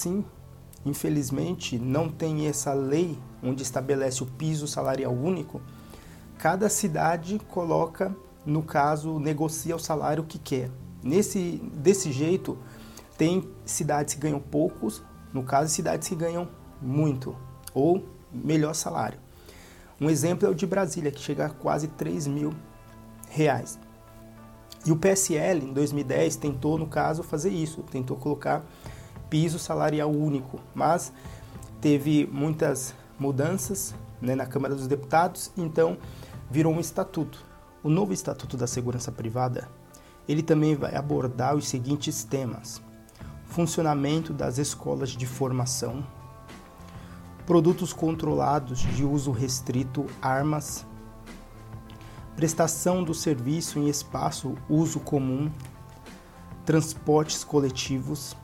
assim, infelizmente, não tem essa lei onde estabelece o piso salarial único, cada cidade coloca, no caso, negocia o salário que quer. Nesse, desse jeito, tem cidades que ganham poucos, no caso, cidades que ganham muito, ou melhor salário. Um exemplo é o de Brasília, que chega a quase 3 mil reais. E o PSL, em 2010, tentou, no caso, fazer isso, tentou colocar piso salarial único, mas teve muitas mudanças né, na Câmara dos Deputados, então virou um estatuto. O novo Estatuto da Segurança Privada, ele também vai abordar os seguintes temas: funcionamento das escolas de formação, produtos controlados de uso restrito, armas, prestação do serviço em espaço uso comum, transportes coletivos,